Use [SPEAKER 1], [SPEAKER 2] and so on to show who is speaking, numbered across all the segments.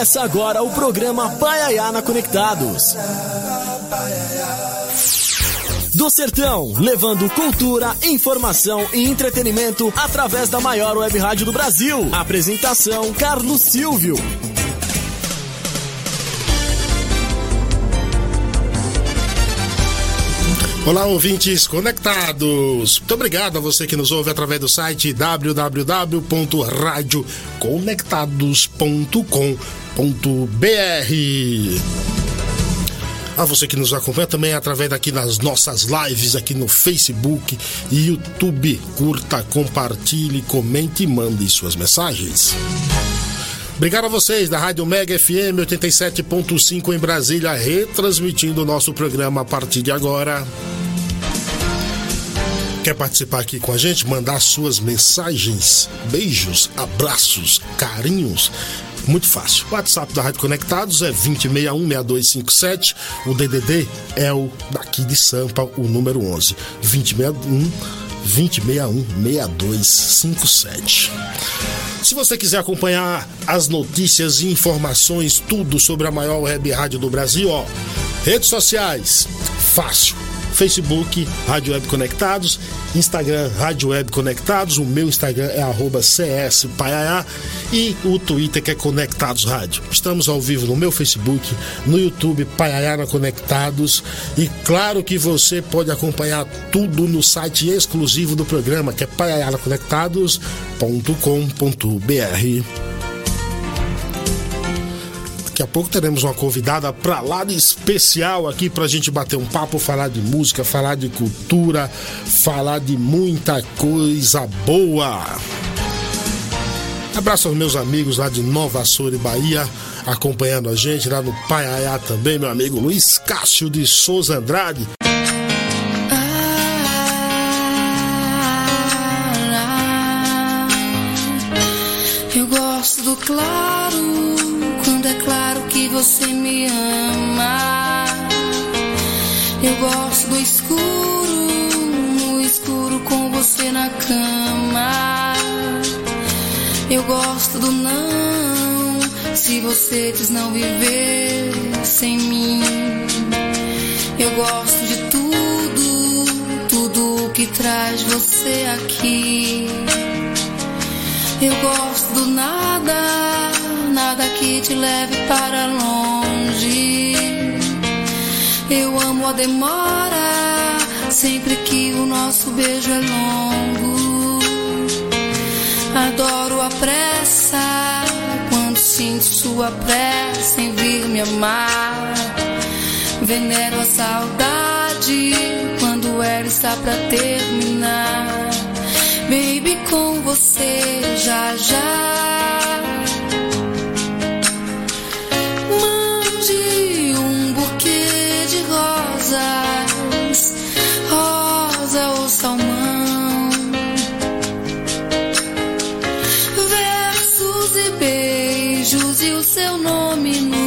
[SPEAKER 1] Começa agora o programa Paiayana Conectados. Do Sertão, levando cultura, informação e entretenimento através da maior web rádio do Brasil. Apresentação: Carlos Silvio.
[SPEAKER 2] Olá, ouvintes conectados. Muito obrigado a você que nos ouve através do site www.radioconectados.com.br. A você que nos acompanha também através daqui nas nossas lives aqui no Facebook e YouTube. Curta, compartilhe, comente e mande suas mensagens. Obrigado a vocês da Rádio Mega FM 87.5 em Brasília, retransmitindo o nosso programa a partir de agora. Quer participar aqui com a gente? Mandar suas mensagens, beijos, abraços, carinhos. Muito fácil. O WhatsApp da Rádio Conectados é 2061-6257. O DDD é o daqui de Sampa, o número 11. 2061 2061 6257. Se você quiser acompanhar as notícias e informações, tudo sobre a maior web rádio do Brasil, ó, redes sociais, fácil Facebook, Rádio Web Conectados, Instagram, Rádio Web Conectados, o meu Instagram é arroba CSPaiaiá e o Twitter que é Conectados Rádio. Estamos ao vivo no meu Facebook, no YouTube Paiaiana Conectados e claro que você pode acompanhar tudo no site exclusivo do programa que é paiaianaconectados.com.br. Daqui a pouco teremos uma convidada pra lá de especial aqui pra gente bater um papo, falar de música, falar de cultura, falar de muita coisa boa. Abraço aos meus amigos lá de Nova Açores, Bahia, acompanhando a gente lá no Paiaiá também, meu amigo Luiz Cássio de Souza Andrade.
[SPEAKER 3] Gosto do claro quando é claro que você me ama. Eu gosto do escuro, no escuro com você na cama. Eu gosto do não, se você diz não viver sem mim. Eu gosto de tudo, tudo que traz você aqui. Eu gosto do nada nada que te leve para longe. Eu amo a demora, sempre que o nosso beijo é longo. Adoro a pressa, quando sinto sua pressa em vir me amar. Venero a saudade, quando ela está pra terminar. Baby, com você já já. um buquê de rosas, rosa ou salmão, versos e beijos e o seu nome no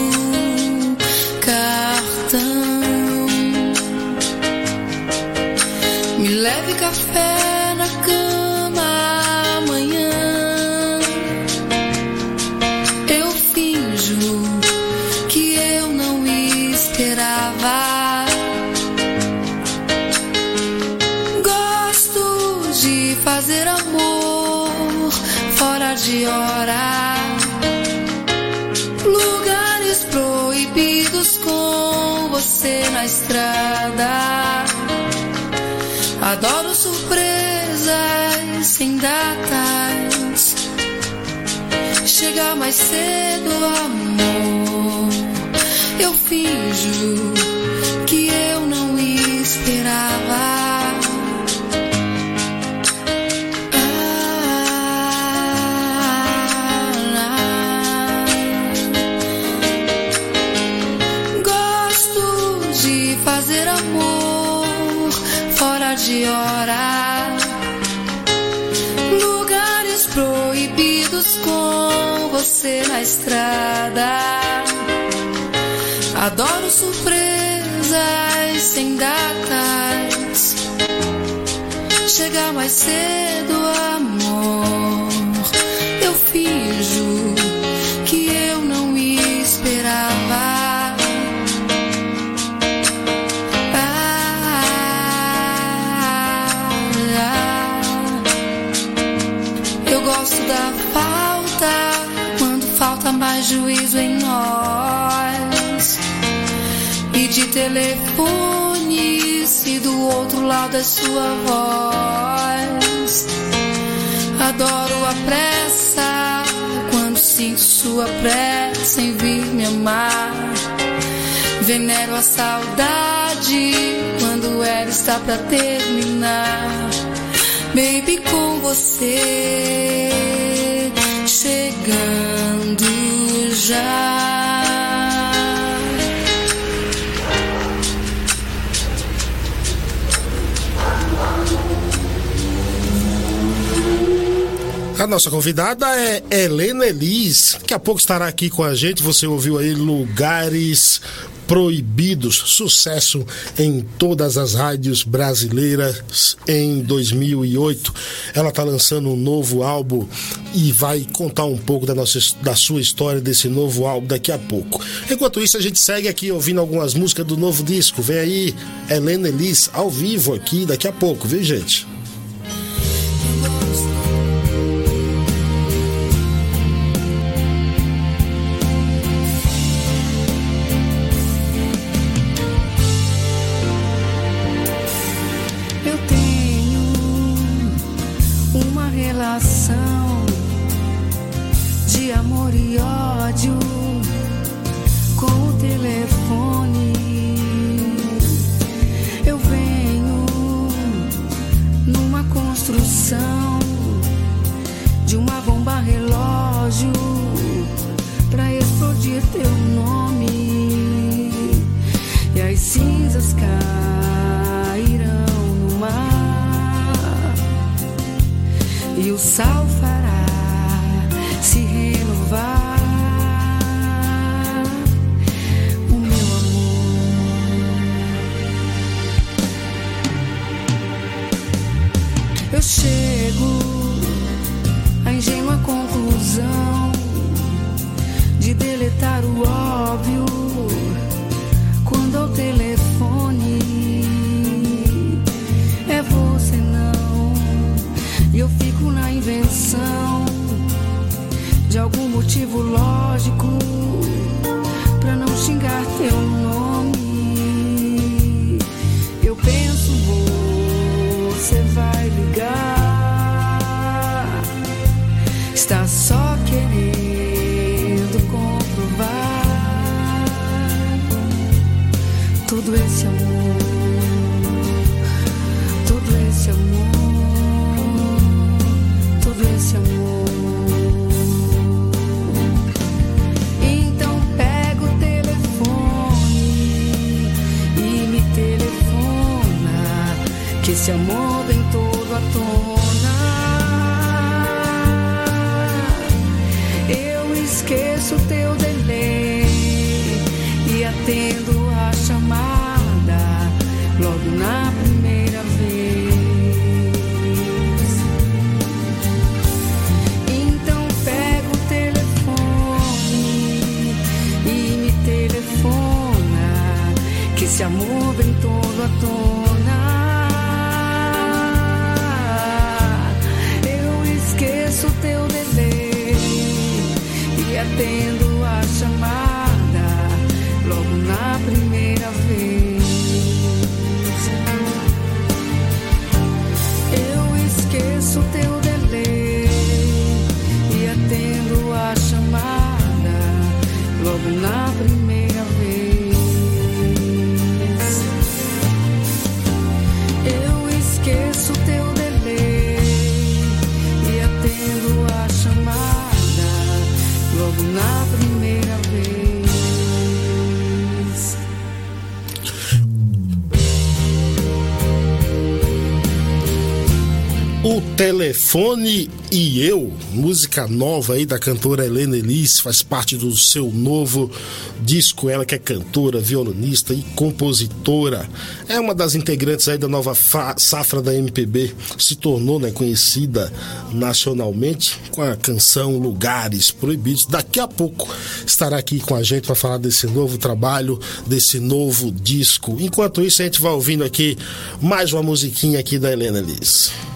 [SPEAKER 3] sem datas. Chega mais cedo, amor. Eu finjo que eu não esperava. De hora. você na estrada. Adoro surpresas sem datas. Chegar mais cedo, amor. Eu finjo que eu não esperava.
[SPEAKER 2] gosto da falta falta mais juízo em nós. E de telefone, se do outro lado é sua voz. Adoro a pressa quando sinto sua pressa em vir me amar. Venero a saudade quando ela está pra terminar. Baby, com você chegando já.
[SPEAKER 3] A nossa convidada é Helena Elis. Daqui a pouco estará aqui com a gente. Você ouviu aí lugares proibidos, sucesso em todas as rádios brasileiras em 2008. Ela está lançando um novo álbum e vai contar um pouco da, nossa, da sua história desse novo álbum daqui a pouco. Enquanto isso, a gente segue aqui ouvindo algumas músicas do novo disco. Vem aí, Helena Elis, ao vivo aqui daqui a pouco, viu, gente? bomba relógio pra explodir teu nome. E as cinzas cairão no mar. E o sal fará se renovar. shit ilusão de deletar o óbvio quando ao telefone é você não. E eu fico na invenção de algum motivo lógico para não xingar teu nome. Eu penso você vai ligar. todo esse amor, todo esse amor, todo esse amor. Então pega o telefone e me telefona que esse amor vem todo à tona. Eu esqueço teu delay Telefone e Eu, música nova aí da cantora Helena Elis, faz parte do seu novo disco. Ela que é cantora, violonista e compositora. É uma das integrantes aí da nova safra da MPB. Se tornou né, conhecida nacionalmente com a canção Lugares Proibidos. Daqui a pouco estará aqui com a gente para falar desse novo trabalho, desse novo disco. Enquanto isso, a gente vai ouvindo aqui mais uma musiquinha aqui da Helena Elis.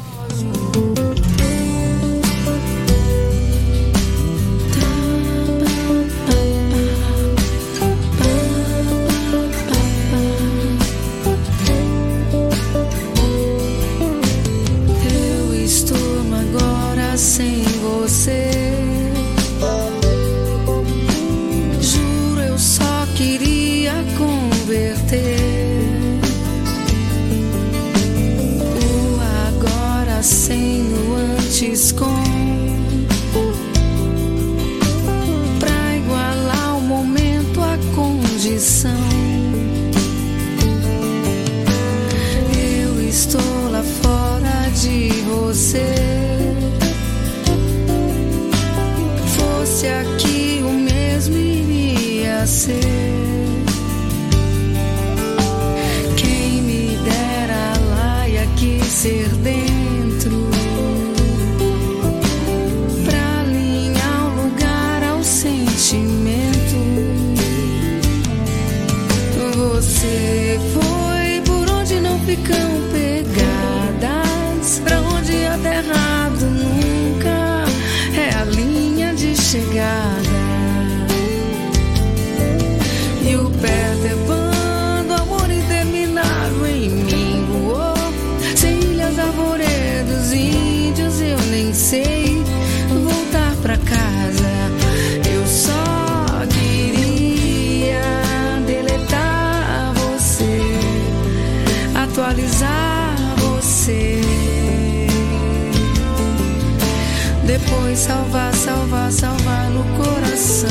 [SPEAKER 3] Salvar, salvar, salvar no coração.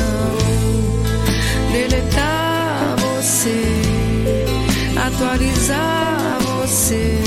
[SPEAKER 3] Deletar você, atualizar você.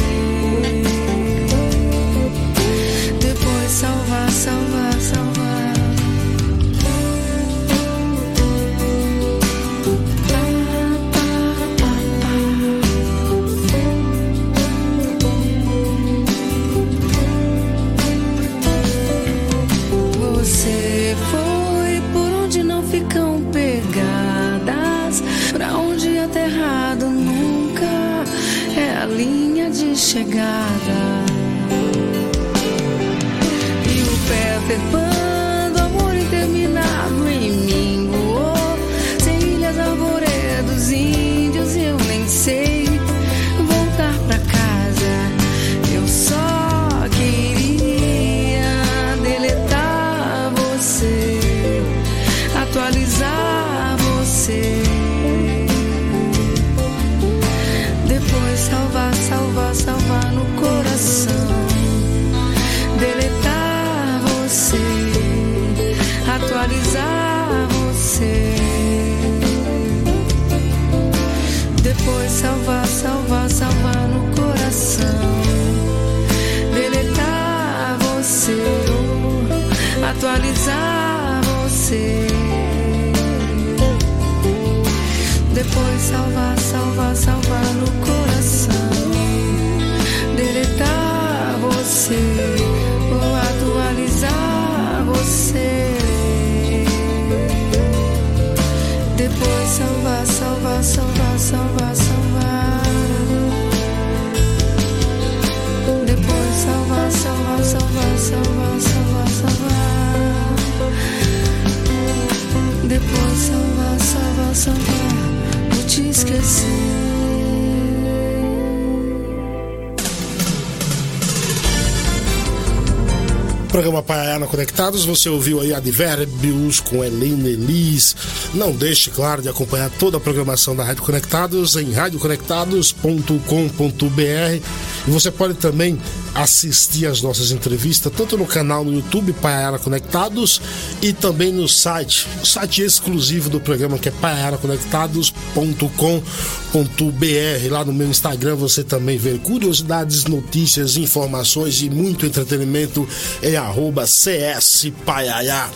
[SPEAKER 2] Programa Paiana Conectados, você ouviu aí Advérbios com Helena Elis. Não deixe, claro, de acompanhar toda a programação da Rádio Conectados em radioconectados.com.br e você pode também assistir as nossas entrevistas tanto no canal no YouTube Paiana Conectados e também no site, o site exclusivo do programa que é paianaconectados.com.br. Lá no meu Instagram você também vê curiosidades, notícias, informações e muito entretenimento em arroba CS Paiaiá.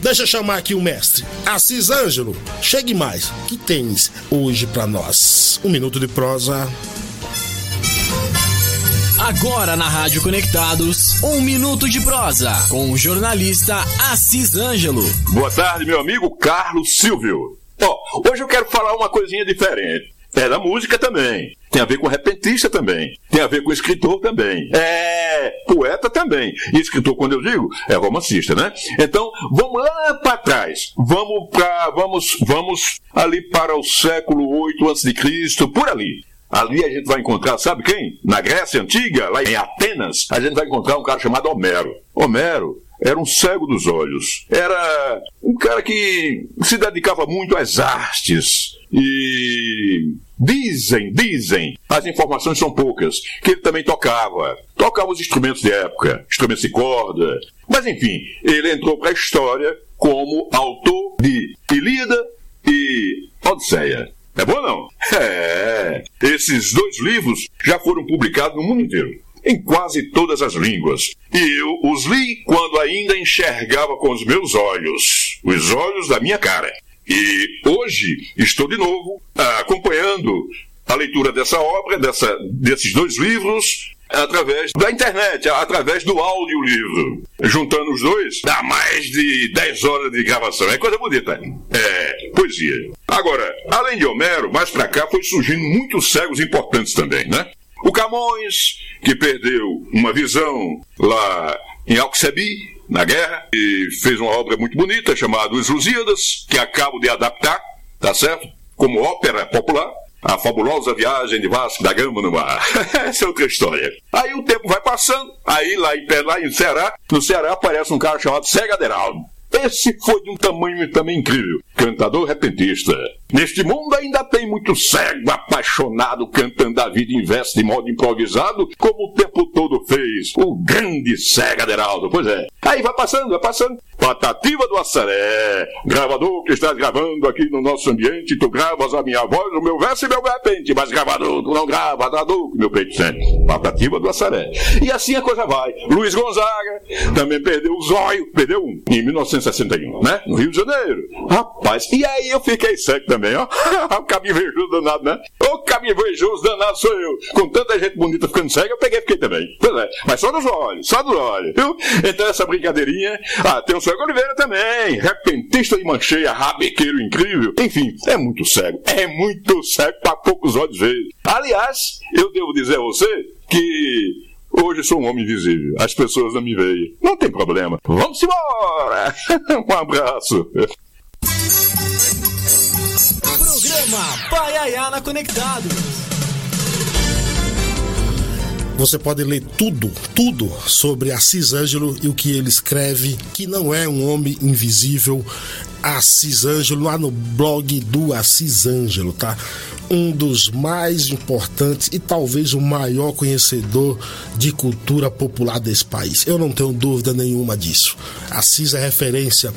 [SPEAKER 2] Deixa eu chamar aqui o mestre, Assis Ângelo. Chegue mais, que tens hoje para nós? Um minuto de prosa.
[SPEAKER 1] Agora na Rádio Conectados, um minuto de prosa com o jornalista Assis Ângelo.
[SPEAKER 4] Boa tarde, meu amigo Carlos Silvio. Ó, hoje eu quero falar uma coisinha diferente. É da música também. Tem a ver com repentista também. Tem a ver com escritor também. É poeta também. E escritor, quando eu digo, é romancista, né? Então, vamos lá para trás. Vamos para vamos vamos ali para o século 8 a.C., por ali. Ali a gente vai encontrar, sabe quem? Na Grécia Antiga, lá em Atenas, a gente vai encontrar um cara chamado Homero. Homero era um cego dos olhos. Era um cara que se dedicava muito às artes. E dizem, dizem, as informações são poucas, que ele também tocava. Tocava os instrumentos de época, instrumentos de corda. Mas enfim, ele entrou para a história como autor de Ilíada e Odisseia. É bom não? É. Esses dois livros já foram publicados no mundo inteiro em quase todas as línguas. E eu os li quando ainda enxergava com os meus olhos, os olhos da minha cara. E hoje estou de novo acompanhando a leitura dessa obra, dessa, desses dois livros, através da internet, através do audiolivro. Juntando os dois, dá mais de 10 horas de gravação. É coisa bonita. É poesia. Agora, além de Homero, mais pra cá foi surgindo muitos cegos importantes também, né? O Camões, que perdeu uma visão lá em Alcebi, na guerra, e fez uma obra muito bonita chamada Os Lusíadas, que acabo de adaptar, tá certo? Como ópera popular. A fabulosa viagem de Vasco da Gama no mar. Essa é outra história. Aí o tempo vai passando, aí lá em, lá em Ceará, no Ceará aparece um cara chamado Cega Aderaldo. Esse foi de um tamanho também incrível. Cantador repentista. Neste mundo ainda tem muito cego, apaixonado, cantando a vida em verso de modo improvisado, como o tempo todo fez o grande cego Aderaldo. Pois é. Aí vai passando, vai passando. Patativa do Assaré. Gravador que estás gravando aqui no nosso ambiente, tu gravas a minha voz, o meu verso e meu repente, mas gravador, tu não grava, traduz, meu peito sente. Patativa do Assaré. E assim a coisa vai. Luiz Gonzaga também perdeu o zóio, perdeu um, em 1961, né? No Rio de Janeiro. Rapaz, e aí eu fiquei cego também também, ó. o danado, né? O invejoso danado sou eu. Com tanta gente bonita ficando cega, eu peguei fiquei também. Pois é, mas só dos olhos, só dos olhos, viu? Então essa brincadeirinha. Ah, tem o Cego Oliveira também. Repentista de mancheia, rabequeiro incrível. Enfim, é muito cego. É muito cego para poucos olhos ver. Aliás, eu devo dizer a você que Hoje sou um homem invisível. As pessoas não me veem. Não tem problema. Vamos embora! um abraço.
[SPEAKER 1] Programa Paiaiana Conectado.
[SPEAKER 2] Você pode ler tudo, tudo sobre Assis Ângelo e o que ele escreve, que não é um homem invisível. Assis Ângelo, lá no blog do Assis Ângelo, tá? um dos mais importantes e talvez o maior conhecedor de cultura popular desse país. Eu não tenho dúvida nenhuma disso. Assis é referência.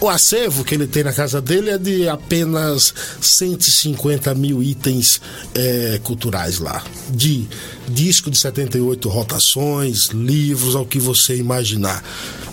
[SPEAKER 2] O acervo que ele tem na casa dele é de apenas 150 mil itens é, culturais lá. De disco de 78 rotações, livros, ao que você imaginar.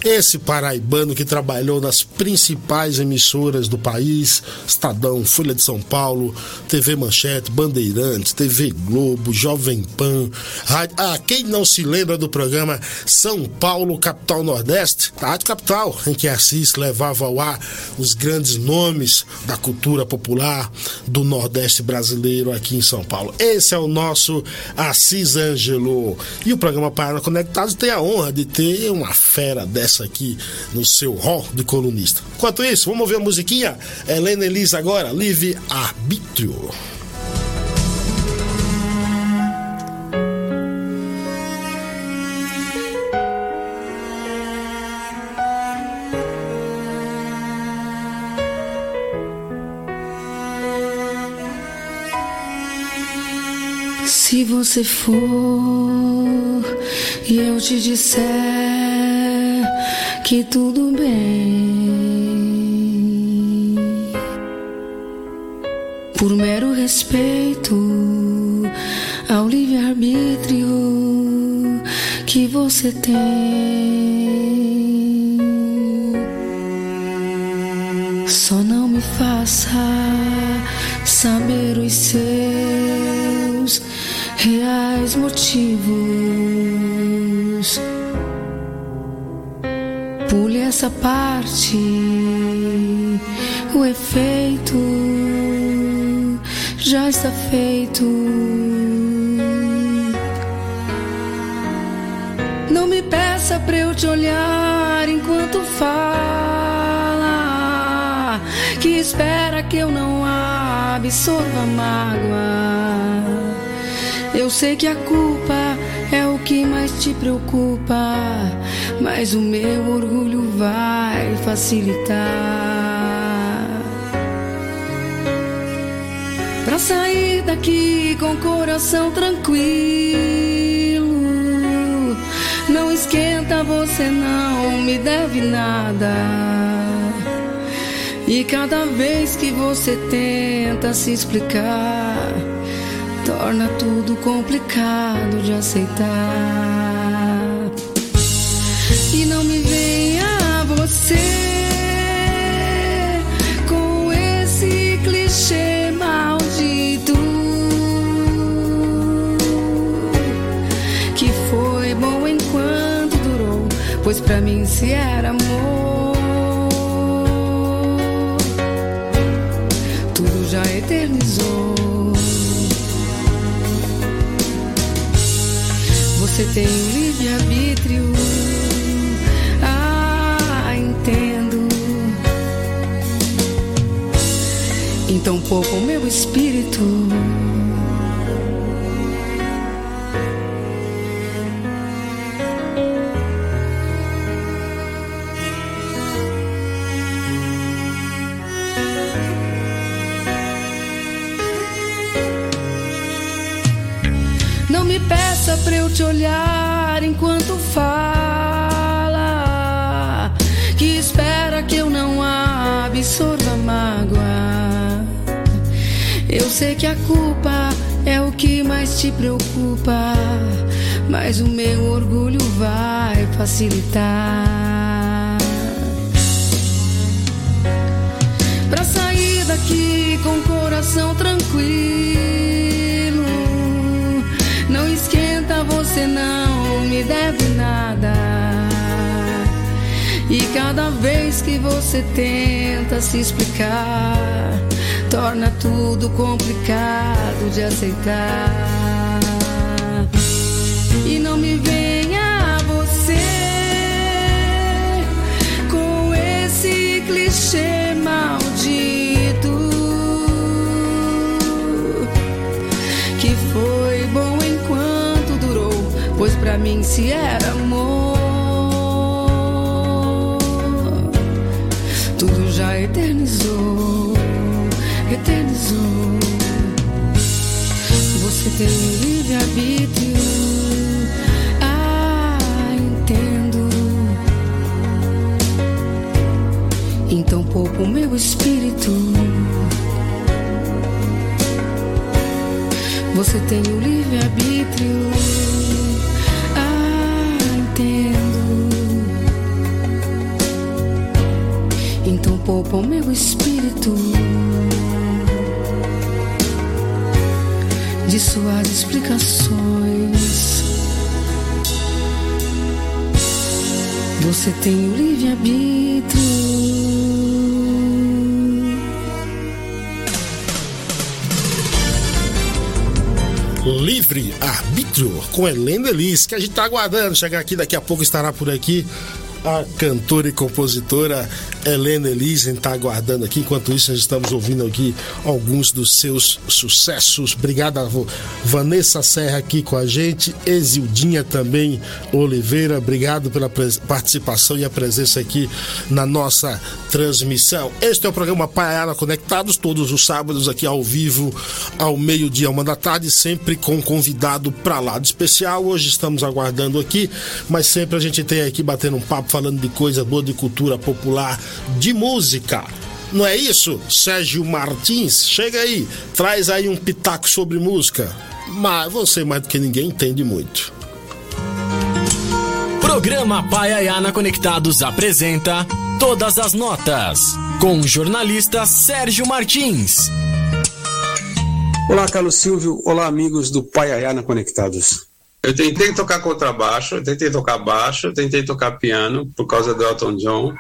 [SPEAKER 2] Esse paraibano que trabalhou nas principais emissoras do país, Estadão, Folha de São Paulo, TV Manchete, Bandeirantes, TV Globo, Jovem Pan, Rádio... Ah, quem não se lembra do programa São Paulo, Capital Nordeste? Rádio Capital, em que Assis levava ao ar os grandes nomes da cultura popular do Nordeste brasileiro aqui em São Paulo. Esse é o nosso Assis Ângelo. E o programa Paraná Conectados tem a honra de ter uma fera dessa essa aqui no seu hall de colunista. Enquanto isso, vamos ouvir a musiquinha? Helena Elisa agora, Livre Arbítrio.
[SPEAKER 3] Se você for e eu te disser que tudo bem. Por mero respeito ao livre-arbítrio que você tem. Só não me faça saber os seus reais motivos Pule essa parte, o efeito já está feito. Não me peça pra eu te olhar enquanto fala, que espera que eu não absorva mágoa. Eu sei que a culpa é o que mais te preocupa, mas o meu orgulho vai facilitar. Sair daqui com o coração tranquilo. Não esquenta, você não me deve nada. E cada vez que você tenta se explicar, torna tudo complicado de aceitar. Pra mim se era amor, O meu orgulho vai facilitar. Pra sair daqui com o coração tranquilo. Não esquenta, você não me deve nada. E cada vez que você tenta se explicar, torna tudo complicado de aceitar. E não me venha você com esse clichê maldito que foi bom enquanto durou, pois pra mim se era amor, tudo já eternizou, eternizou. Você tem livre arbítrio. Meu espírito. Você tem o livre-arbítrio. Ah, entendo. Então poupa o meu espírito. De suas explicações. Você tem o livre-arbítrio.
[SPEAKER 2] Livre Arbítrio com Helena Elis, que a gente tá aguardando chegar aqui, daqui a pouco estará por aqui a cantora e compositora Helena Elis, a gente tá aguardando aqui, enquanto isso nós estamos ouvindo aqui alguns dos seus sucessos. Obrigada, Vanessa Serra aqui com a gente, Exildinha também Oliveira, obrigado pela participação e a presença aqui na nossa transmissão. Este é o programa Paiana Conectados, todos os sábados aqui ao vivo, ao meio-dia, uma da tarde, sempre com um convidado para lá de especial. Hoje estamos aguardando aqui, mas sempre a gente tem aqui batendo um papo, falando de coisa boa, de cultura popular, de música. Não é isso? Sérgio Martins, chega aí, traz aí um pitaco sobre música. Mas você, mais do que ninguém, entende muito.
[SPEAKER 1] Programa Paiaiana Conectados apresenta Todas as Notas, com o jornalista Sérgio Martins.
[SPEAKER 5] Olá, Carlos Silvio. Olá, amigos do Paiaiana Conectados.
[SPEAKER 6] Eu tentei tocar contrabaixo, eu tentei tocar baixo, eu tentei tocar piano por causa do Elton John.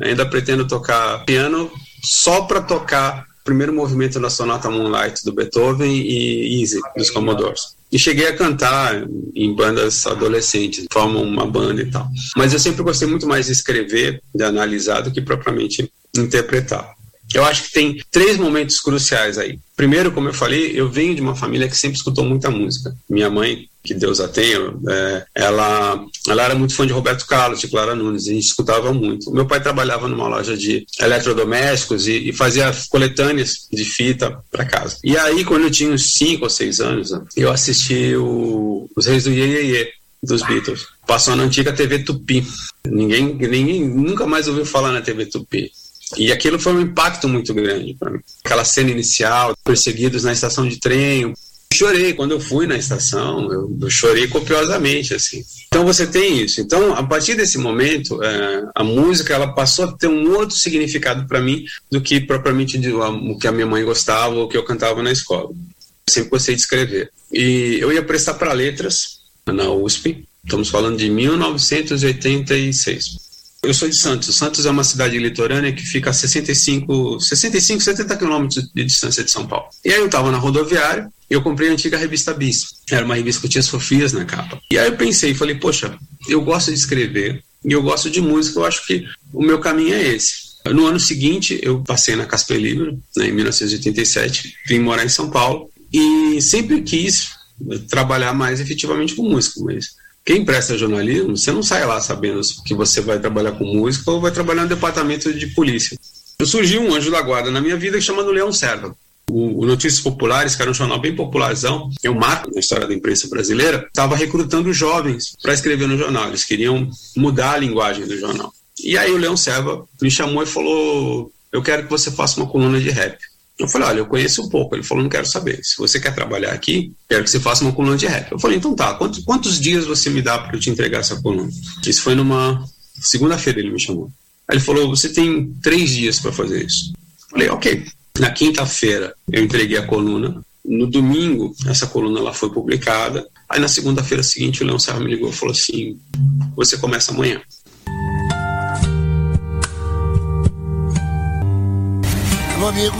[SPEAKER 6] Ainda pretendo tocar piano só para tocar o primeiro movimento da sonata Moonlight do Beethoven e Easy dos Commodores. E cheguei a cantar em bandas adolescentes, formam uma banda e tal. Mas eu sempre gostei muito mais de escrever, de analisar, do que propriamente interpretar. Eu acho que tem três momentos cruciais aí. Primeiro, como eu falei, eu venho de uma família que sempre escutou muita música. Minha mãe, que Deus a tenha, é, ela, ela era muito fã de Roberto Carlos, de Clara Nunes, a gente escutava muito. Meu pai trabalhava numa loja de eletrodomésticos e, e fazia coletâneas de fita para casa. E aí, quando eu tinha uns 5 ou 6 anos, eu assisti o, Os Reis do Iê, Iê, Iê dos Beatles. Passou na antiga TV Tupi. Ninguém, ninguém nunca mais ouviu falar na TV Tupi. E aquilo foi um impacto muito grande para mim. Aquela cena inicial, perseguidos na estação de trem. Chorei quando eu fui na estação, eu, eu chorei copiosamente, assim. Então você tem isso. Então, a partir desse momento, é, a música ela passou a ter um outro significado para mim do que propriamente de, o que a minha mãe gostava ou que eu cantava na escola. Eu sempre gostei de escrever. E eu ia prestar para letras na USP. Estamos falando de 1986. Eu sou de Santos. Santos é uma cidade litorânea que fica a 65, 65 70 quilômetros de distância de São Paulo. E aí eu estava na rodoviária e eu comprei a antiga revista Bis. Era uma revista que tinha Sofias na capa. E aí eu pensei, falei, poxa, eu gosto de escrever e eu gosto de música, eu acho que o meu caminho é esse. No ano seguinte, eu passei na Casper Libro, né, em 1987, vim morar em São Paulo e sempre quis trabalhar mais efetivamente com música, mas quem presta jornalismo, você não sai lá sabendo que você vai trabalhar com música ou vai trabalhar no departamento de polícia. Eu surgiu um anjo da guarda na minha vida chamado Leão Serva. O, Notícias Populares, que era um jornal bem popularzão, é um marco na história da imprensa brasileira, estava recrutando jovens para escrever no jornal. Eles queriam mudar a linguagem do jornal. E aí o Leão Serva me chamou e falou: Eu quero que você faça uma coluna de rap. Eu falei, olha, eu conheço um pouco. Ele falou, não quero saber. Se você quer trabalhar aqui, quero que você faça uma coluna de rap. Eu falei, então tá, quantos, quantos dias você me dá para eu te entregar essa coluna? Isso foi numa segunda-feira, ele me chamou. Aí ele falou, você tem três dias para fazer isso. Eu falei, ok. Na quinta-feira, eu entreguei a coluna. No domingo, essa coluna lá foi publicada. Aí na segunda-feira seguinte, o Leão Serra me ligou e falou assim, você começa amanhã.
[SPEAKER 7] Meu amigo,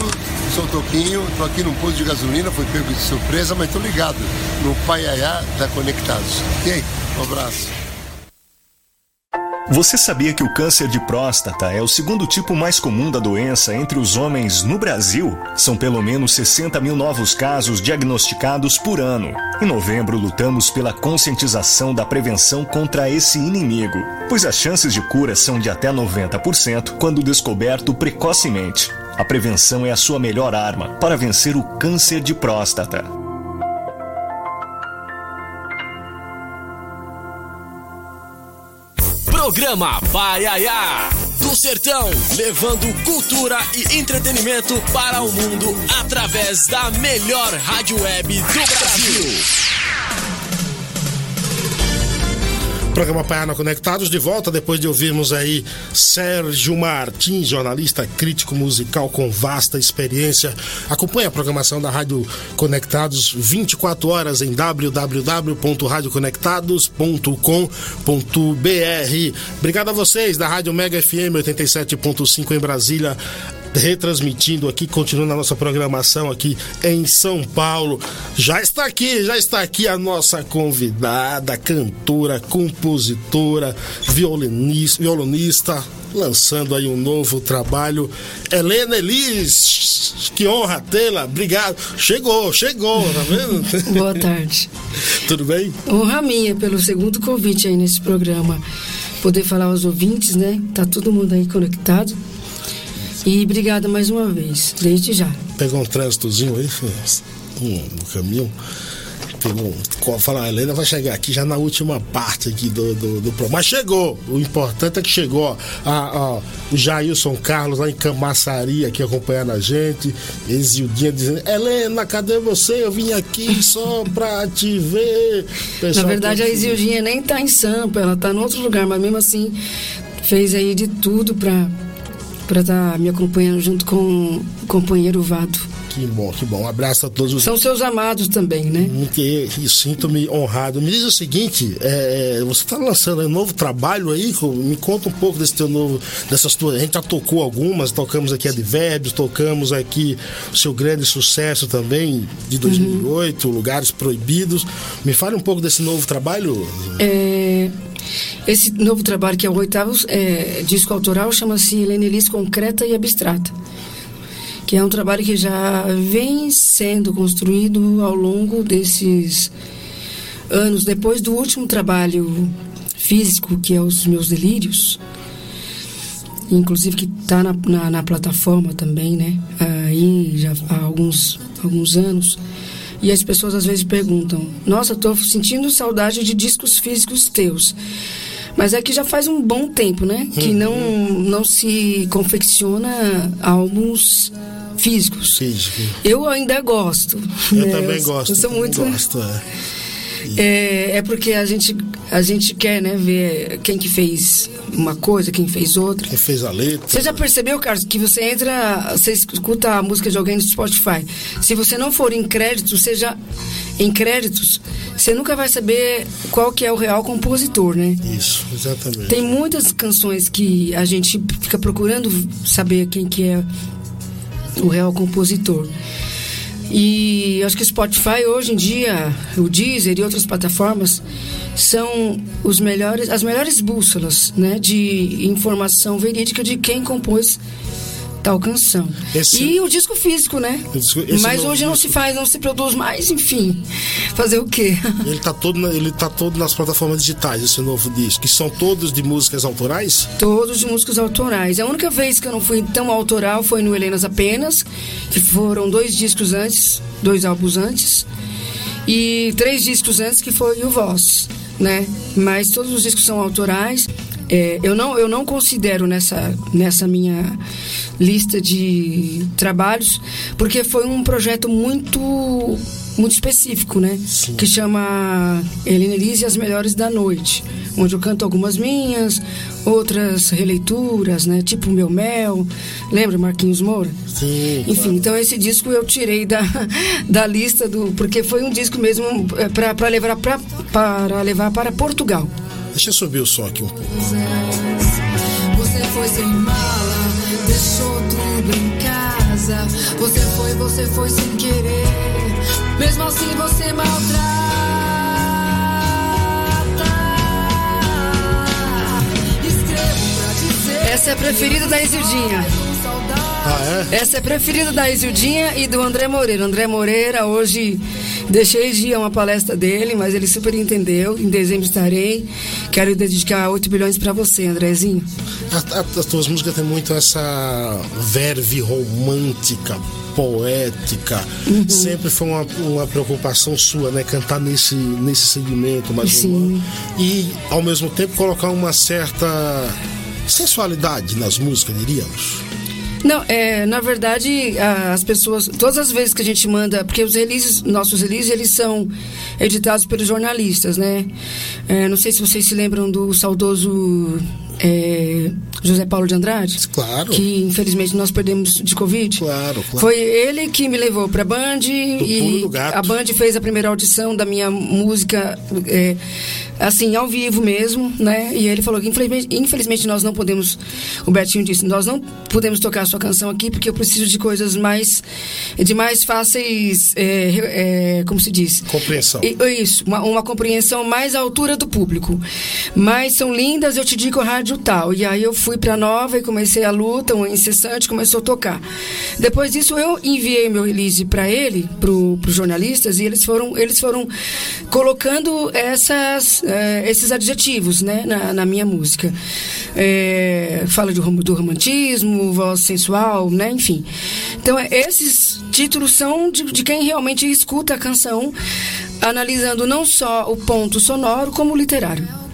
[SPEAKER 7] sou Toquinho, tô aqui num posto de gasolina, foi pego de surpresa, mas tô ligado no Paiaiá da Conectados. Ok? Um abraço.
[SPEAKER 8] Você sabia que o câncer de próstata é o segundo tipo mais comum da doença entre os homens no Brasil? São pelo menos 60 mil novos casos diagnosticados por ano. Em novembro, lutamos pela conscientização da prevenção contra esse inimigo, pois as chances de cura são de até 90% quando descoberto precocemente. A prevenção é a sua melhor arma para vencer o câncer de próstata.
[SPEAKER 1] Programa Paiaiá. Do Sertão, levando cultura e entretenimento para o mundo através da melhor rádio web do Brasil.
[SPEAKER 2] Programa Paiana Conectados de volta depois de ouvirmos aí Sérgio Martins, jornalista crítico musical com vasta experiência. Acompanhe a programação da Rádio Conectados 24 horas em www.radioconectados.com.br. Obrigado a vocês da Rádio Mega FM 87.5 em Brasília retransmitindo aqui, continuando a nossa programação aqui em São Paulo. Já está aqui, já está aqui a nossa convidada, cantora, compositora, violinista, violonista lançando aí um novo trabalho. Helena Elis, que honra tê-la, obrigado. Chegou, chegou, tá vendo?
[SPEAKER 9] Boa tarde.
[SPEAKER 2] Tudo bem?
[SPEAKER 9] Honra minha pelo segundo convite aí nesse programa. Poder falar aos ouvintes, né? Tá todo mundo aí conectado. E obrigada mais uma vez, desde já.
[SPEAKER 2] Pegou um trânsitozinho aí, um, um caminho. Pegou, fala, a Helena vai chegar aqui já na última parte aqui do, do, do programa. Mas chegou! O importante é que chegou. A, a, o Jailson Carlos lá em Camaçaria aqui acompanhando a gente. E dia dizendo: Helena, cadê você? Eu vim aqui só pra te ver.
[SPEAKER 9] Pessoal, Na verdade, a Isildinha nem tá em Sampa, ela tá em outro lugar, mas mesmo assim fez aí de tudo pra para estar me acompanhando junto com o companheiro Vado.
[SPEAKER 2] Que bom, que bom. Um abraço a todos.
[SPEAKER 9] São seus amados também, né?
[SPEAKER 2] Que, que sinto-me honrado. Me diz o seguinte: é, você está lançando um novo trabalho aí? Me conta um pouco desse teu novo, dessas tuas. A gente já tocou algumas, tocamos aqui Advérbios, tocamos aqui o seu grande sucesso também de 2008, uhum. Lugares Proibidos. Me fale um pouco desse novo trabalho.
[SPEAKER 9] É. Esse novo trabalho, que é o oitavo é, disco autoral, chama-se Helene Concreta e Abstrata.
[SPEAKER 3] que é um trabalho que já vem sendo construído ao longo desses anos depois do último trabalho físico, que é os meus delírios, inclusive que está na, na, na, plataforma também, né? Aí já há alguns, alguns anos. E as pessoas às vezes perguntam: Nossa, estou sentindo saudade de discos físicos teus. Mas é que já faz um bom tempo, né? Que
[SPEAKER 2] Uhum.
[SPEAKER 3] não, não se confecciona álbuns físicos.
[SPEAKER 2] Físico.
[SPEAKER 3] Eu ainda gosto.
[SPEAKER 2] Eu
[SPEAKER 3] né?
[SPEAKER 2] também gosto.
[SPEAKER 3] Eu sou muito.
[SPEAKER 2] gosto, é.
[SPEAKER 3] É, é porque a gente, a gente quer, né, ver quem que fez uma coisa, quem fez outra.
[SPEAKER 2] Quem fez a letra.
[SPEAKER 3] Você já percebeu, Carlos, que você entra, você escuta a música de alguém no Spotify. Se você não for em créditos, seja em créditos, você nunca vai saber qual que é o real compositor, né?
[SPEAKER 2] Isso, exatamente.
[SPEAKER 3] Tem muitas canções que a gente fica procurando saber quem que é o real compositor. E acho que o Spotify hoje em dia, o Deezer e outras plataformas são os melhores, as melhores bússolas, né, de informação verídica de quem compôs tal canção.
[SPEAKER 2] Esse-
[SPEAKER 3] E o disco físico, né?
[SPEAKER 2] Disco-
[SPEAKER 3] Mas hoje não
[SPEAKER 2] disco-
[SPEAKER 3] se faz, não se produz mais, enfim. Fazer o quê?
[SPEAKER 2] Ele tá todo, na- ele tá todo nas plataformas digitais, esse novo disco, que são todos de músicas autorais.
[SPEAKER 3] Todos de músicos autorais. A única vez que eu não fui tão autoral foi no Helenas Apenas, que foram dois discos antes, dois álbuns antes, e três discos antes, que foi o Voz, né? Mas todos os discos são autorais. É, eu, não, eu não considero nessa, nessa minha lista de trabalhos, porque foi um projeto muito muito específico, né? Que chama Helena Elise e as Melhores da Noite, onde eu canto algumas minhas, outras releituras, né? Tipo Meu Mel, lembra Marquinhos Moura?
[SPEAKER 2] Sim.
[SPEAKER 3] Enfim, então esse disco eu tirei da, da lista do. Porque foi um disco mesmo para levar, pra, para levar para Portugal.
[SPEAKER 2] Deixa eu subir o som aqui um pouco.
[SPEAKER 10] Você foi sem mala, deixou tudo em casa. Você foi, você foi sem querer. Mesmo assim você maltrata. Escrevo pra dizer.
[SPEAKER 3] Essa é a preferida da Isildinha.
[SPEAKER 2] Ah, é?
[SPEAKER 3] Essa é a preferida da Isildinha e do André Moreira. André Moreira, hoje deixei de ir a uma palestra dele, mas ele super entendeu. Em dezembro estarei. Quero dedicar 8 bilhões para você, Andrezinho.
[SPEAKER 2] As tuas músicas têm muito essa verve romântica, poética.
[SPEAKER 3] Uhum.
[SPEAKER 2] Sempre foi uma, uma preocupação sua, né? Cantar nesse, nesse segmento mais
[SPEAKER 3] Sim.
[SPEAKER 2] E, ao mesmo tempo, colocar uma certa sensualidade nas músicas, diríamos.
[SPEAKER 3] Não, é, na verdade, as pessoas, todas as vezes que a gente manda, porque os releases, nossos releases, eles são editados pelos jornalistas, né? É, não sei se vocês se lembram do saudoso é, José Paulo de Andrade.
[SPEAKER 2] Claro.
[SPEAKER 3] Que infelizmente nós perdemos de Covid.
[SPEAKER 2] Claro, claro.
[SPEAKER 3] Foi ele que me levou pra Band e
[SPEAKER 2] do Gato.
[SPEAKER 3] a Band fez a primeira audição da minha música, é, assim, ao vivo mesmo, né? E ele falou que infelizmente, infelizmente nós não podemos, o Betinho disse, nós não podemos tocar a sua canção aqui porque eu preciso de coisas mais, de mais fáceis, é, é, como se diz?
[SPEAKER 2] Compreensão.
[SPEAKER 3] Isso, uma, uma compreensão mais à altura do público. Mas são lindas, eu te digo rádio tal. E aí eu fui pra Nova e comecei a luta, um incessante, começou a tocar. Depois disso eu enviei meu release para ele, pro, pros jornalistas, e eles foram, eles foram colocando essas, eh, esses adjetivos, né, na, na minha música. Eh, fala de do romantismo, voz sensual, né, enfim. Então é, esses títulos são de, de quem realmente escuta a canção, analisando não só o ponto sonoro como o literário.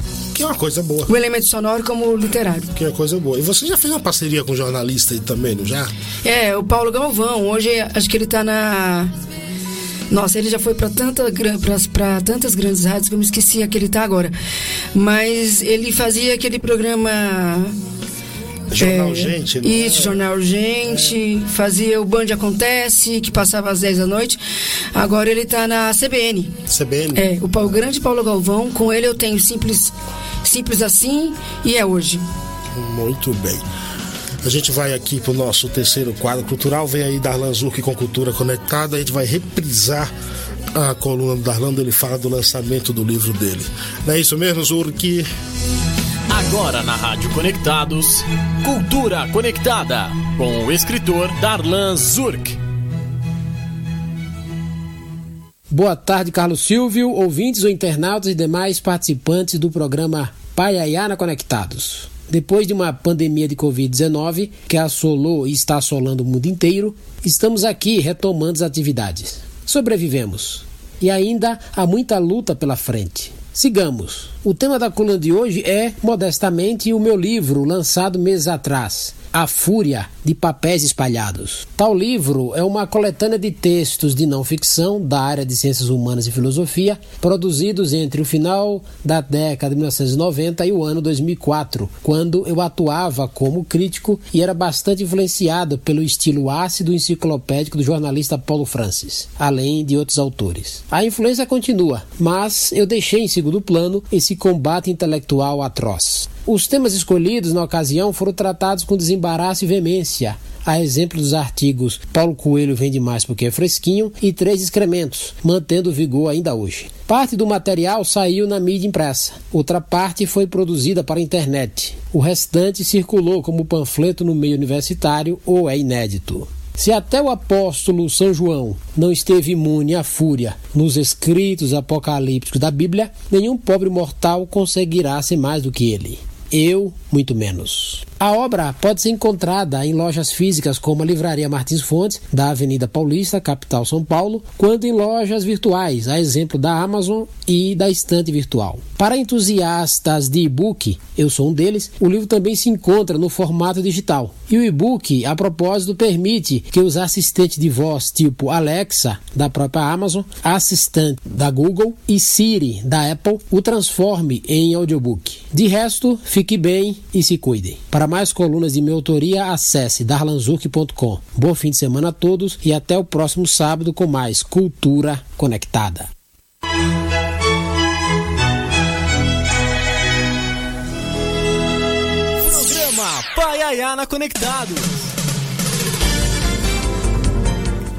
[SPEAKER 2] Que é uma coisa boa.
[SPEAKER 3] O elemento sonoro como literário.
[SPEAKER 2] Que é uma coisa boa. E você já fez uma parceria com um jornalista aí também, não já?
[SPEAKER 3] É, o Paulo Galvão, hoje acho que ele tá na. Nossa, ele já foi para tanta, pra tantas grandes rádios que eu me esqueci a que ele tá agora. Mas ele fazia aquele programa.
[SPEAKER 2] Jornal
[SPEAKER 3] é,
[SPEAKER 2] Gente, não é?
[SPEAKER 3] Isso, Jornal Gente. Fazia o Band Acontece, que passava às 10 da noite. Agora ele tá na CBN.
[SPEAKER 2] CBN?
[SPEAKER 3] É, o, Paulo- o grande Paulo Galvão. Com ele eu tenho Simples, simples Assim e é hoje.
[SPEAKER 2] Muito bem. A gente vai aqui pro nosso terceiro quadro cultural. Vem aí Darlan Zurk com Cultura Conectada. A gente vai reprisar a coluna do Darlan, ele fala do lançamento do livro dele. Não é isso mesmo, Zurk?
[SPEAKER 1] Agora na Rádio Conectados, Cultura Conectada, com o escritor Darlan Zurk.
[SPEAKER 11] Boa tarde, Carlos Silvio, ouvintes ou internautas e demais participantes do programa Paiaiana Conectados. Depois de uma pandemia de Covid-19 que assolou e está assolando o mundo inteiro, estamos aqui retomando as atividades. Sobrevivemos. E ainda há muita luta pela frente. Sigamos. O tema da coluna de hoje é, modestamente, o meu livro, lançado meses atrás, A Fúria de Papéis Espalhados. Tal livro é uma coletânea de textos de não ficção da área de Ciências Humanas e Filosofia, produzidos entre o final da década de 1990 e o ano 2004, quando eu atuava como crítico e era bastante influenciado pelo estilo ácido enciclopédico do jornalista Paulo Francis, além de outros autores. A influência continua, mas eu deixei em segundo plano esse combate intelectual atroz. Os temas escolhidos na ocasião foram tratados com desembaraço e veemência, a exemplo dos artigos Paulo Coelho vende mais porque é fresquinho e Três Excrementos, mantendo vigor ainda hoje. Parte do material saiu na mídia impressa, outra parte foi produzida para a internet. O restante circulou como panfleto no meio universitário ou é inédito. Se até o apóstolo São João não esteve imune à fúria nos escritos apocalípticos da Bíblia, nenhum pobre mortal conseguirá ser mais do que ele. Eu, muito menos. A obra pode ser encontrada em lojas físicas como a Livraria Martins Fontes, da Avenida Paulista, capital São Paulo, quanto em lojas virtuais, a exemplo da Amazon e da Estante Virtual. Para entusiastas de e-book, eu sou um deles, o livro também se encontra no formato digital. E o e-book, a propósito, permite que os assistentes de voz tipo Alexa, da própria Amazon, assistente da Google e Siri, da Apple, o transforme em audiobook. De resto, fique bem e se cuidem. Para mais colunas de minha autoria, acesse darlanzurk.com. Bom fim de semana a todos e até o próximo sábado com mais Cultura Conectada.
[SPEAKER 1] Programa Paiaiana Conectados.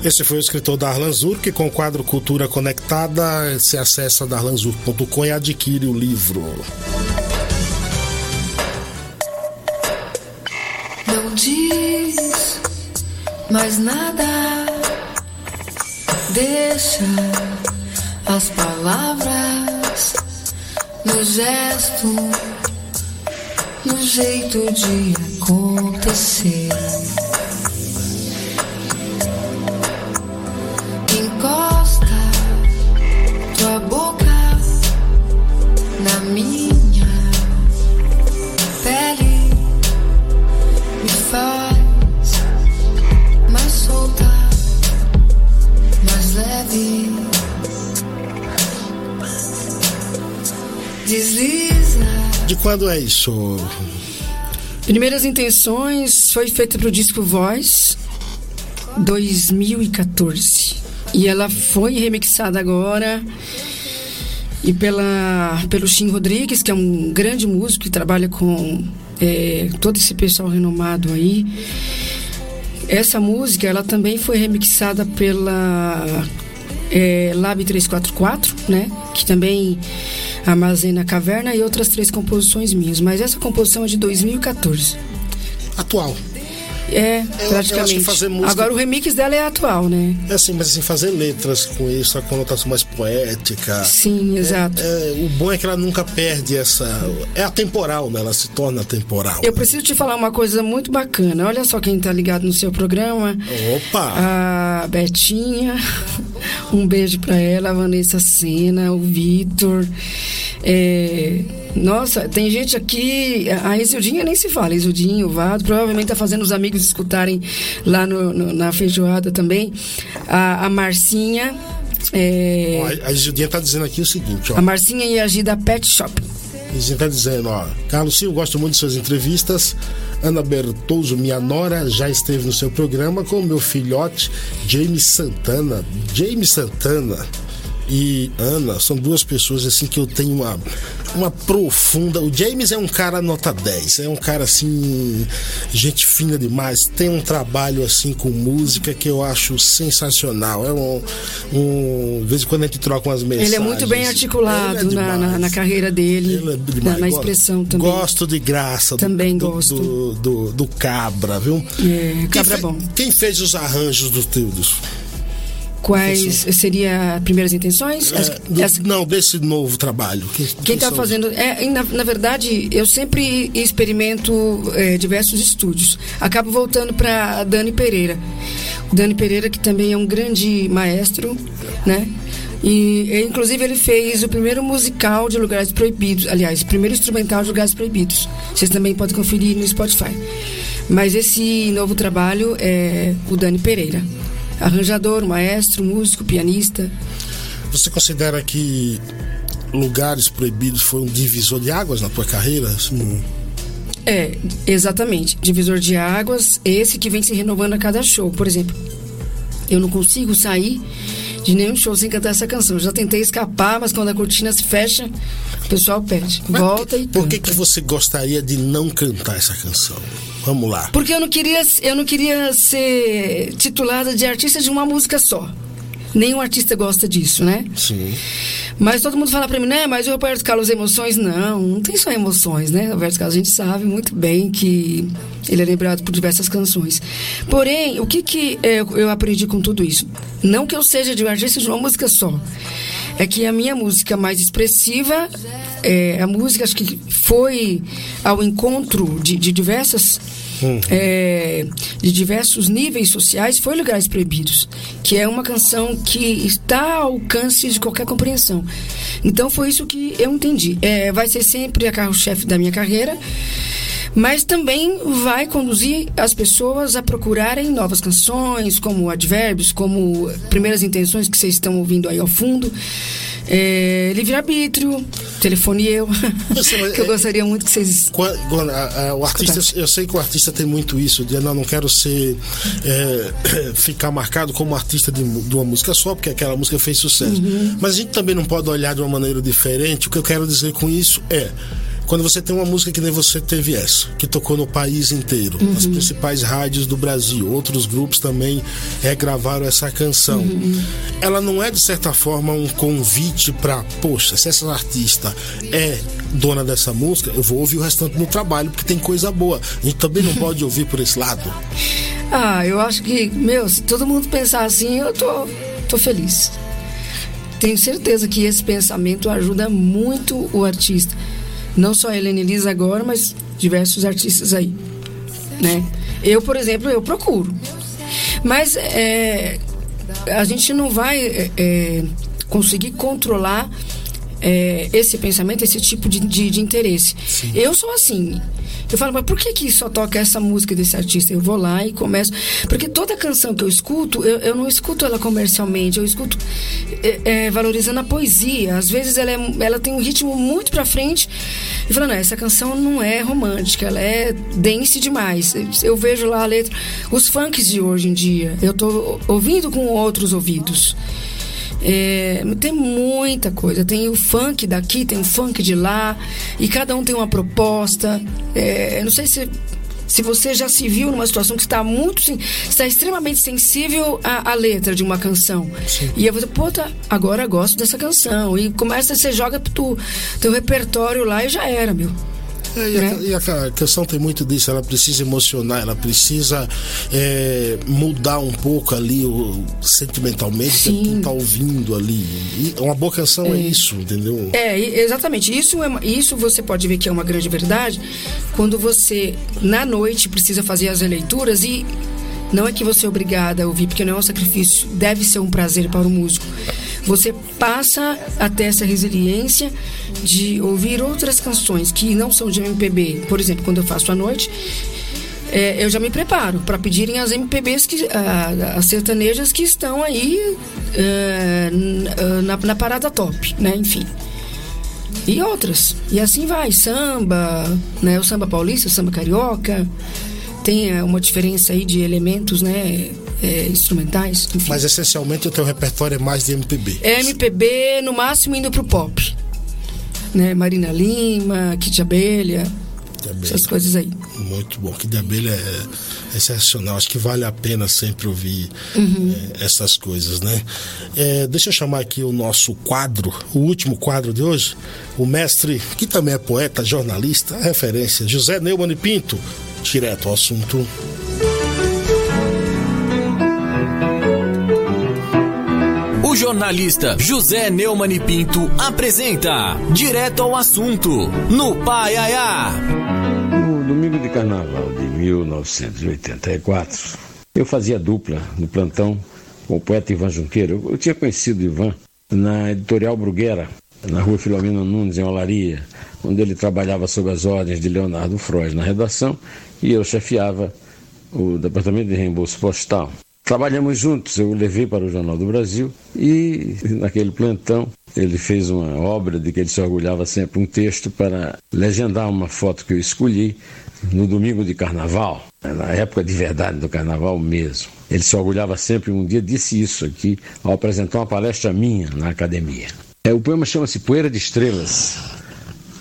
[SPEAKER 2] Esse foi o escritor Darlan Zurk com o quadro Cultura Conectada. Se acessa darlanzurk.com e adquire o livro.
[SPEAKER 3] Diz mais nada. Deixa as palavras no gesto, no jeito de acontecer. Encosta tua boca na minha faz mais solta, mais leve. Desliza.
[SPEAKER 2] De quando é isso?
[SPEAKER 9] Primeiras Intenções foi feita para o disco Voz 2014. E ela foi remixada agora e pela, pelo Shin Rodrigues, que é um grande músico que trabalha com é, todo esse pessoal renomado aí. Essa música ela também foi remixada pela é, Lab 344, né? Que também armazena caverna e outras três composições minhas. Mas essa composição é de 2014.
[SPEAKER 2] Atual.
[SPEAKER 9] É,
[SPEAKER 2] eu
[SPEAKER 9] praticamente.
[SPEAKER 2] fazer música-
[SPEAKER 9] Agora o remix dela é atual, né?
[SPEAKER 2] É assim, mas assim, fazer letras com isso, a conotação mais poética.
[SPEAKER 9] Sim, exato.
[SPEAKER 2] É, o bom é que ela nunca perde essa. É atemporal, né? Ela se torna atemporal.
[SPEAKER 9] Eu preciso te falar uma coisa muito bacana. Olha só quem tá ligado no seu programa.
[SPEAKER 2] Opa!
[SPEAKER 9] A Betinha. Um beijo pra ela, a Vanessa Sena, o Vitor. É, Nossa, tem gente aqui. A Isildinha nem se fala, Isildinho, o Vado. Provavelmente tá fazendo os amigos escutarem lá no- no- na feijoada também. A, a Marcinha. é,
[SPEAKER 2] Ó, a Gildinha tá dizendo aqui o seguinte, ó.
[SPEAKER 9] a Marcinha e a Gida Pet Shop.
[SPEAKER 2] A Gildinha tá dizendo, ó. Carlos Silva, gosto muito de suas entrevistas. Ana Bertouso, minha nora, já esteve no seu programa com o meu filhote, James Santana. James Santana. E Ana são duas pessoas assim que eu tenho uma, uma profunda. O James é um cara nota 10, é um cara assim, gente fina demais, tem um trabalho assim com música que eu acho sensacional. É um. um de vez em quando a gente troca umas mensagens.
[SPEAKER 3] Ele é muito bem articulado
[SPEAKER 2] é
[SPEAKER 3] na, na, na carreira dele,
[SPEAKER 2] Ele é
[SPEAKER 3] na, na expressão também.
[SPEAKER 2] Gosto de graça. do-
[SPEAKER 3] Também
[SPEAKER 2] do,
[SPEAKER 3] gosto.
[SPEAKER 2] Do, do, do Cabra, viu?
[SPEAKER 3] É, Cabra
[SPEAKER 2] quem
[SPEAKER 3] bom.
[SPEAKER 2] Quem fez os arranjos dos teus?
[SPEAKER 3] Quais seria primeiras intenções? As-
[SPEAKER 2] É, do-
[SPEAKER 3] as-
[SPEAKER 2] Não, desse novo trabalho. Quem,
[SPEAKER 3] Quem está fazendo. É, na, na verdade, eu sempre experimento é, diversos estúdios. Acabo voltando para Dani Pereira. O Dani Pereira, que também é um grande maestro, né? E, inclusive, ele fez o primeiro musical de Lugares Proibidos. Aliás, o primeiro instrumental de Lugares Proibidos. Vocês também podem conferir no Spotify. Mas esse novo trabalho é o Dani Pereira. Arranjador, maestro, músico, pianista.
[SPEAKER 2] Você considera que Lugares Proibidos foi um divisor de águas na tua carreira? Assim,
[SPEAKER 3] É, exatamente. Divisor de águas, esse que vem se renovando a cada show. Por exemplo, eu não consigo sair de nenhum show sem cantar essa canção. Eu já tentei escapar, mas quando a cortina se fecha, o pessoal pede. Volta e
[SPEAKER 2] Por
[SPEAKER 3] canta.
[SPEAKER 2] que, que você gostaria de não cantar essa canção? Vamos lá.
[SPEAKER 3] Porque eu não queria, eu não queria ser titulada de artista de uma música só. Nenhum artista gosta disso, né?
[SPEAKER 2] Sim.
[SPEAKER 3] Mas todo mundo fala pra mim, né? Mas o Roberto Carlos emoções, não, não tem só emoções, né? O Roberto Carlos a gente sabe muito bem que ele é lembrado por diversas canções. Porém, o que que eh, eu aprendi com tudo isso? Não que eu seja de um artista de uma música só. É que a minha música mais expressiva, é, a música acho que foi ao encontro de, de diversas é, de diversos níveis sociais foi Lugares Proibidos, que é uma canção que está ao alcance de qualquer compreensão. Então foi isso que eu entendi. É, vai ser sempre a carro-chefe da minha carreira, mas também vai conduzir as pessoas a procurarem novas canções, como advérbios, como primeiras intenções que vocês estão ouvindo aí ao fundo. É, livre-arbítrio, telefone eu, que eu gostaria muito que vocês
[SPEAKER 2] quando, a- a- o artista, eu sei que o artista tem muito isso, de não, não quero ser é, ficar marcado como artista de, de uma música só, porque aquela música fez sucesso.
[SPEAKER 3] Uhum.
[SPEAKER 2] Mas a gente também não pode olhar de uma maneira diferente. O que eu quero dizer com isso é quando você tem uma música que nem você teve essa, que tocou no país inteiro,
[SPEAKER 3] Uhum.
[SPEAKER 2] nas principais rádios do Brasil, outros grupos também regravaram essa canção.
[SPEAKER 3] Uhum.
[SPEAKER 2] Ela não é de certa forma um convite para, poxa, se essa artista é dona dessa música, eu vou ouvir o restante no trabalho, porque tem coisa boa. A gente também não pode ouvir por esse lado.
[SPEAKER 3] Ah, eu acho que, meu, se todo mundo pensar assim, eu tô, tô feliz. Tenho certeza que esse pensamento ajuda muito o artista. Não só a Helene Lisa agora, mas diversos artistas aí. Né? Eu, por exemplo, eu procuro. Mas é, a gente não vai é, é, conseguir controlar é, esse pensamento, esse tipo de, de, de interesse. Eu sou assim. Eu falo, mas por que, que só toca essa música desse artista? Eu vou lá e começo. Porque toda canção que eu escuto, eu, eu não escuto ela comercialmente, eu escuto é, é, valorizando a poesia. Às vezes ela, é- ela tem um ritmo muito pra frente. E falando, essa canção não é romântica, ela é dense demais. Eu vejo lá a letra. Os funks de hoje em dia, eu tô ouvindo com outros ouvidos. É, tem muita coisa. Tem o funk daqui, tem o funk de lá, e cada um tem uma proposta. É, não sei se, se você já se viu numa situação que está muito, está extremamente sensível à, à letra de uma canção. E aí você, pô, tá, agora gosto dessa canção. E começa, você joga pro teu repertório lá e já era, meu.
[SPEAKER 2] É, e, a,
[SPEAKER 3] Né?
[SPEAKER 2] e a ca- canção tem muito disso, ela precisa emocionar, ela precisa é, mudar um pouco ali o, sentimentalmente pra quem tá ouvindo ali. E uma boa canção é, isso, entendeu?
[SPEAKER 3] É, exatamente. Isso, é, isso você pode ver que é uma grande verdade quando você, na noite, precisa fazer as releituras e não é que você é obrigada a ouvir, porque não é um sacrifício, deve ser um prazer para o músico. Você passa a ter essa resiliência de ouvir outras canções que não são de MPB. Por exemplo, quando eu faço à noite, é, eu já me preparo para pedirem as MPBs, que, as sertanejas que estão aí ah, na, na parada top, né? Enfim. E outras. E assim vai, samba, né? O samba paulista, o samba carioca.
[SPEAKER 9] Tem é, uma diferença aí de elementos, né? É, instrumentais, enfim.
[SPEAKER 2] Mas essencialmente o teu repertório é mais de MPB.
[SPEAKER 9] É MPB, no máximo indo pro pop. Né? Marina Lima, Kit Abelha, essas coisas aí.
[SPEAKER 2] Muito bom. Que de abelha é excepcional. Acho que vale a pena sempre ouvir
[SPEAKER 9] Uhum.
[SPEAKER 2] é, essas coisas, né? É, deixa eu chamar aqui o nosso quadro, o último quadro de hoje. O mestre, que também é poeta, jornalista, referência, José Neumann e Pinto. Direto ao assunto.
[SPEAKER 1] O jornalista José Neumann Pinto apresenta Direto ao Assunto no Pai Aiá.
[SPEAKER 12] No domingo de carnaval de 1984, eu fazia dupla no plantão com o poeta Ivan Junqueira. Eu, eu tinha conhecido Ivan na editorial Bruguera, na rua Filomena Nunes, em Olaria, onde ele trabalhava sob as ordens de Leonardo Frois na redação e eu chefiava o departamento de reembolso postal. Trabalhamos juntos, eu o levei para o Jornal do Brasil e naquele plantão ele fez uma obra de que ele se orgulhava sempre, um texto para legendar uma foto que eu escolhi no domingo de carnaval, na época de verdade do carnaval mesmo. Ele se orgulhava sempre, um dia disse isso aqui, ao apresentar uma palestra minha na academia. É, o poema chama-se Poeira de Estrelas.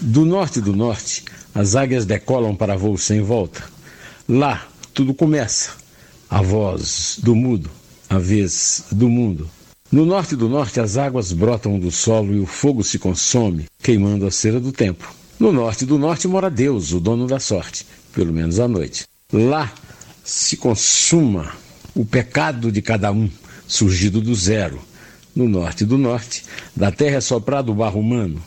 [SPEAKER 12] Do norte do norte, as águias decolam para voo sem volta. Lá, tudo começa. A voz do mudo, a vez do mundo. No norte do norte, as águas brotam do solo e o fogo se consome, queimando a cera do tempo. No norte do norte mora Deus, o dono da sorte, pelo menos à noite. Lá se consuma o pecado de cada um, surgido do zero. No norte do norte, da terra é soprado o barro humano,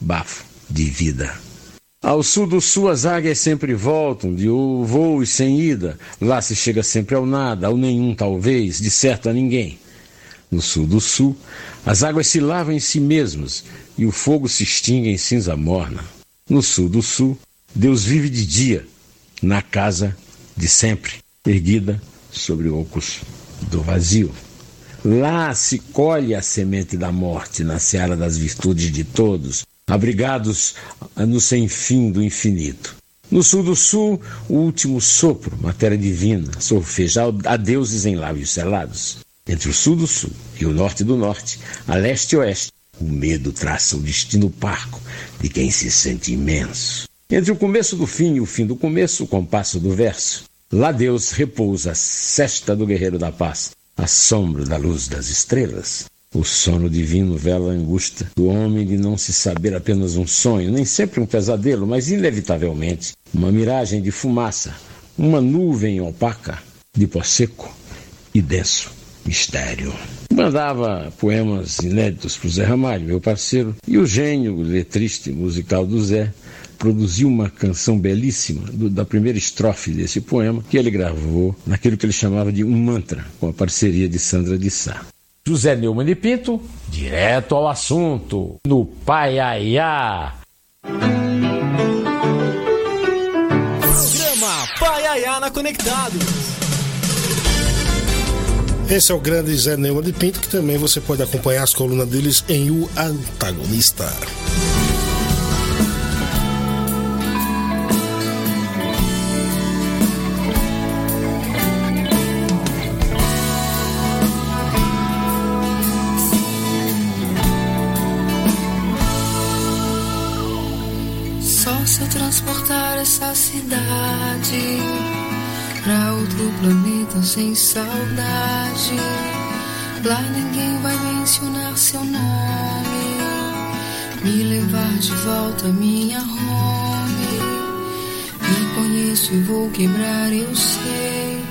[SPEAKER 12] bafo de vida. Ao sul do sul as águias sempre voltam, de voos sem ida. Lá se chega sempre ao nada, ao nenhum talvez, de certo a ninguém. No sul do sul, as águas se lavam em si mesmas e o fogo se extingue em cinza morna. No sul do sul, Deus vive de dia, na casa de sempre, erguida sobre ocos do vazio. Lá se colhe a semente da morte na seara das virtudes de todos, abrigados no sem fim do infinito. No sul do sul, o último sopro, matéria divina, solfeja a deuses em lábios selados. Entre o sul do sul e o norte do norte, a leste e oeste, o medo traça o destino parco de quem se sente imenso. Entre o começo do fim e o fim do começo, o compasso do verso. Lá Deus repousa a cesta do guerreiro da paz, a sombra da luz das estrelas. O sono divino vela a angústia do homem de não se saber apenas um sonho, nem sempre um pesadelo, mas inevitavelmente uma miragem de fumaça, uma nuvem opaca de pó seco e denso mistério. Mandava poemas inéditos para o Zé Ramalho, meu parceiro, e o gênio letrista e musical do Zé produziu uma canção belíssima do, da primeira estrofe desse poema que ele gravou naquilo que ele chamava de um mantra, com a parceria de Sandra de Sá. José Neumann de Pinto, direto ao assunto, no Paiaiá.
[SPEAKER 1] Programa Paiaiá na Conectados.
[SPEAKER 2] Esse é o grande Zé Neumann de Pinto, que também você pode acompanhar as colunas deles em O Antagonista.
[SPEAKER 3] Planeta sem saudade. Lá ninguém vai mencionar seu nome. Me levar de volta minha home. Me conheço e vou quebrar, eu sei,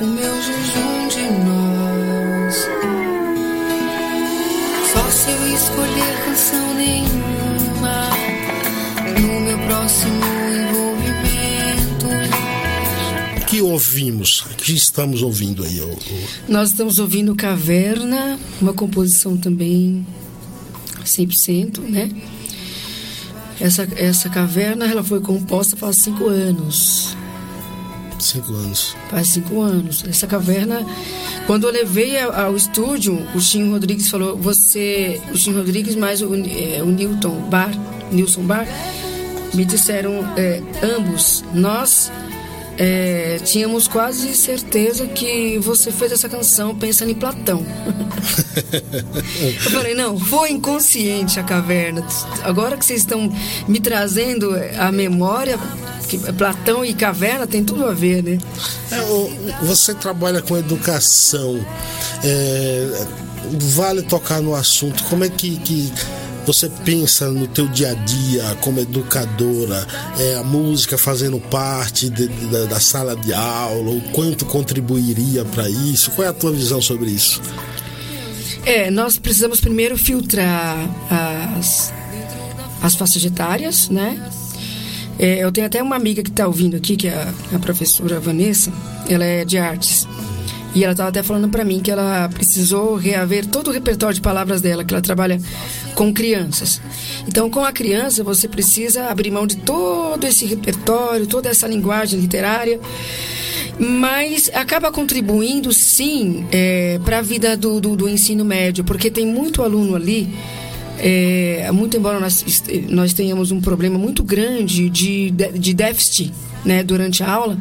[SPEAKER 3] o meu jejum de nós. Só se eu escolher canção nenhuma
[SPEAKER 2] ouvimos? O que estamos ouvindo aí? O.
[SPEAKER 9] Nós estamos ouvindo Caverna, uma composição também 100%, né? Essa, essa caverna ela foi composta faz cinco anos.
[SPEAKER 2] Cinco anos.
[SPEAKER 9] Faz cinco anos. Essa caverna, quando eu levei ao estúdio, o Chinho Rodrigues falou: você, o Chinho Rodrigues mais o, é, o Newton Bar, Nilson Bar, me disseram, é, ambos, nós
[SPEAKER 3] é, tínhamos quase certeza que você fez essa canção pensando em Platão. eu falei, não, foi inconsciente a caverna. Agora que vocês estão me trazendo a memória, que Platão e caverna tem tudo a ver, né?
[SPEAKER 2] É, você trabalha com educação. É, vale tocar no assunto. Como é que, que você pensa no teu dia a dia como educadora, é, a música fazendo parte de, de, da, da sala de aula, o quanto contribuiria para isso? Qual é a tua visão sobre isso?
[SPEAKER 3] É, nós precisamos primeiro filtrar as, as faixas etárias, né? É, eu tenho até uma amiga que está ouvindo aqui, que é a, a professora Vanessa, ela é de artes. E ela estava até falando para mim que ela precisou reaver todo o repertório de palavras dela, que ela trabalha com crianças. Então, com a criança, você precisa abrir mão de todo esse repertório, toda essa linguagem literária, mas acaba contribuindo, sim, é, para a vida do, do, do ensino médio, porque tem muito aluno ali. É, muito embora nós, nós tenhamos um problema muito grande de, de déficit né, durante a aula,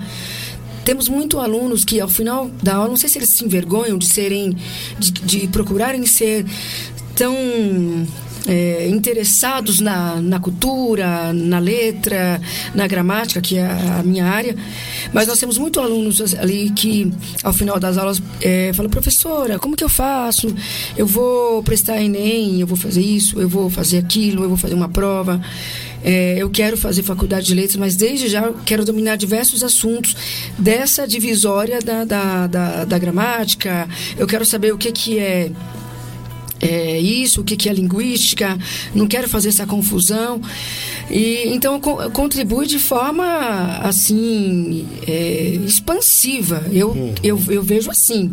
[SPEAKER 3] temos muitos alunos que ao final da aula, não sei se eles se envergonham de serem, de, de procurarem ser tão é, interessados na, na cultura, na letra, na gramática, que é a minha área, mas nós temos muitos alunos ali que, ao final das aulas, é, falam, professora, como que eu faço? Eu vou prestar Enem, eu vou fazer isso, eu vou fazer aquilo, eu vou fazer uma prova. É, eu quero fazer faculdade de letras, mas desde já quero dominar diversos assuntos dessa divisória da, da, da, da gramática. Eu quero saber o que, que é é, isso, o que, que é linguística, não quero fazer essa confusão. E, então, co contribui de forma, assim, é, expansiva. Eu, uhum. eu, eu vejo assim.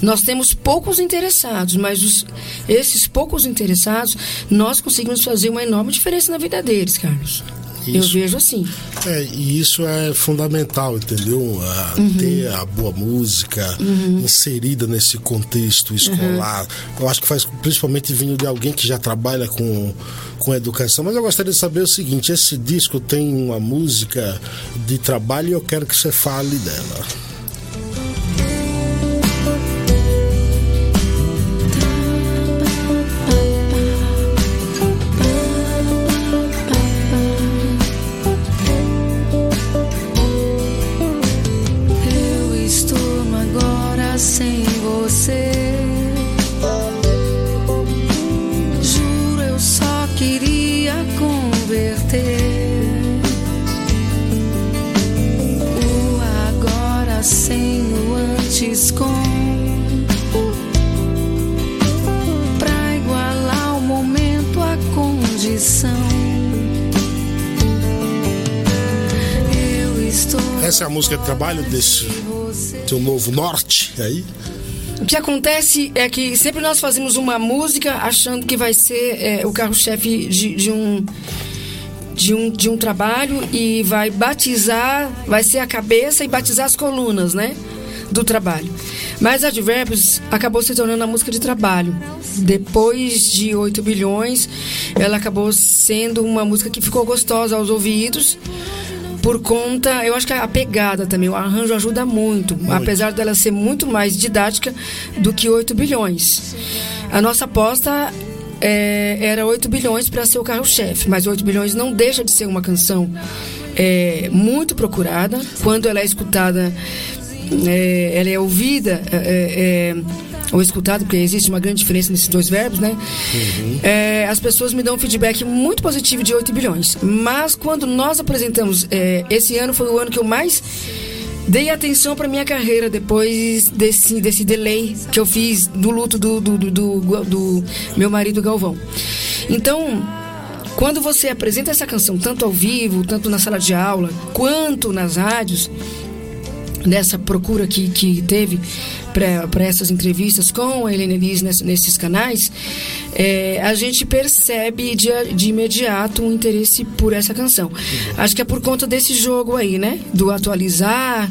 [SPEAKER 3] Nós temos poucos interessados, mas os, esses poucos interessados, nós conseguimos fazer uma enorme diferença na vida deles, Carlos. Isso, eu vejo assim.
[SPEAKER 2] É, e isso é fundamental, entendeu? A, uhum. Ter a boa música uhum. inserida nesse contexto escolar. Uhum. Eu acho que faz principalmente vindo de alguém que já trabalha com, com educação. Mas eu gostaria de saber o seguinte: esse disco tem uma música de trabalho e eu quero que você fale dela. É a música de trabalho desse teu novo norte aí?
[SPEAKER 3] O que acontece é que sempre nós fazemos uma música achando que vai ser é, o carro-chefe de, de, um de um de um trabalho e vai batizar, vai ser a cabeça e batizar as colunas, né, do trabalho. Mas Advérbios acabou se tornando a música de trabalho. Depois de 8 bilhões, ela acabou sendo uma música que ficou gostosa aos ouvidos por conta, eu acho que a pegada também, o arranjo ajuda muito, muito. apesar dela ser muito mais didática do que 8 bilhões. A nossa aposta é, era 8 bilhões para ser o carro-chefe, mas 8 bilhões não deixa de ser uma canção é, muito procurada. Quando ela é escutada, é, ela é ouvida. É, é ou escutado, porque existe uma grande diferença nesses dois verbos, né? Uhum. É, as pessoas me dão um feedback muito positivo de 8 bilhões. Mas quando nós apresentamos, é, esse ano foi o ano que eu mais dei atenção para minha carreira depois desse, desse delay que eu fiz do luto do, do, do, do, do meu marido Galvão. Então, quando você apresenta essa canção tanto ao vivo, tanto na sala de aula, quanto nas rádios, nessa procura que, que teve para essas entrevistas com a Helena Liz nesses canais, é, a gente percebe de, de imediato um interesse por essa canção. Acho que é por conta desse jogo aí, né? Do atualizar.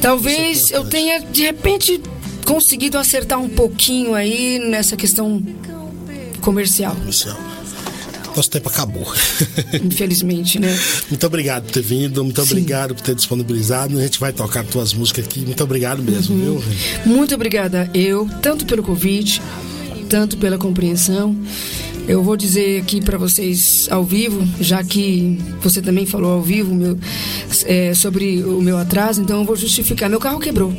[SPEAKER 3] Talvez é eu tenha, de repente, conseguido acertar um pouquinho aí nessa questão comercial.
[SPEAKER 2] comercial. Nosso tempo acabou.
[SPEAKER 9] Infelizmente, né?
[SPEAKER 2] Muito obrigado por ter vindo, muito
[SPEAKER 9] Sim.
[SPEAKER 2] obrigado por ter disponibilizado. A gente vai tocar tuas músicas aqui. Muito obrigado mesmo,
[SPEAKER 9] Uhum.
[SPEAKER 2] viu?
[SPEAKER 9] Muito obrigada eu, tanto pelo convite, tanto pela compreensão. Eu vou dizer aqui para vocês ao vivo, já que você também falou ao vivo meu, é, sobre o meu atraso, então eu vou justificar. Meu carro quebrou.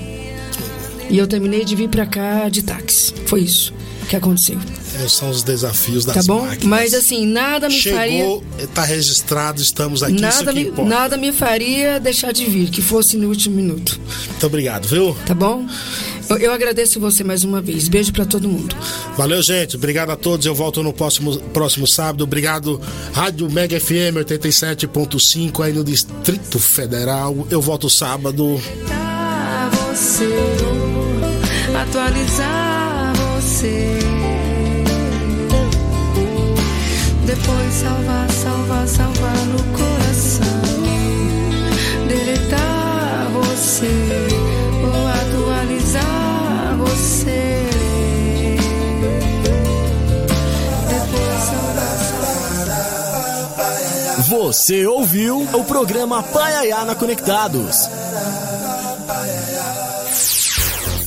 [SPEAKER 9] E eu terminei de vir para cá de táxi. Foi isso que aconteceu.
[SPEAKER 2] É, são os desafios das
[SPEAKER 9] Tá bom?
[SPEAKER 2] máquinas.
[SPEAKER 9] Mas assim, nada me faria.
[SPEAKER 2] Chegou, tá registrado, estamos aqui, isso
[SPEAKER 9] Nada
[SPEAKER 2] que
[SPEAKER 9] me,
[SPEAKER 2] importa.
[SPEAKER 9] nada me faria deixar de vir, que fosse no último minuto.
[SPEAKER 2] Muito obrigado, viu?
[SPEAKER 9] Tá bom? Eu, eu agradeço você mais uma vez. Beijo para todo mundo.
[SPEAKER 2] Valeu, gente. Obrigado a todos. Eu volto no próximo, próximo sábado. Obrigado, Rádio Mega FM 87.5 aí no Distrito Federal. Eu volto sábado.
[SPEAKER 3] Atualizar você, atualizar Depois salvar, salvar, salvar no coração. Deletar você, ou atualizar você.
[SPEAKER 1] Você ouviu o programa Paiaiana Conectados.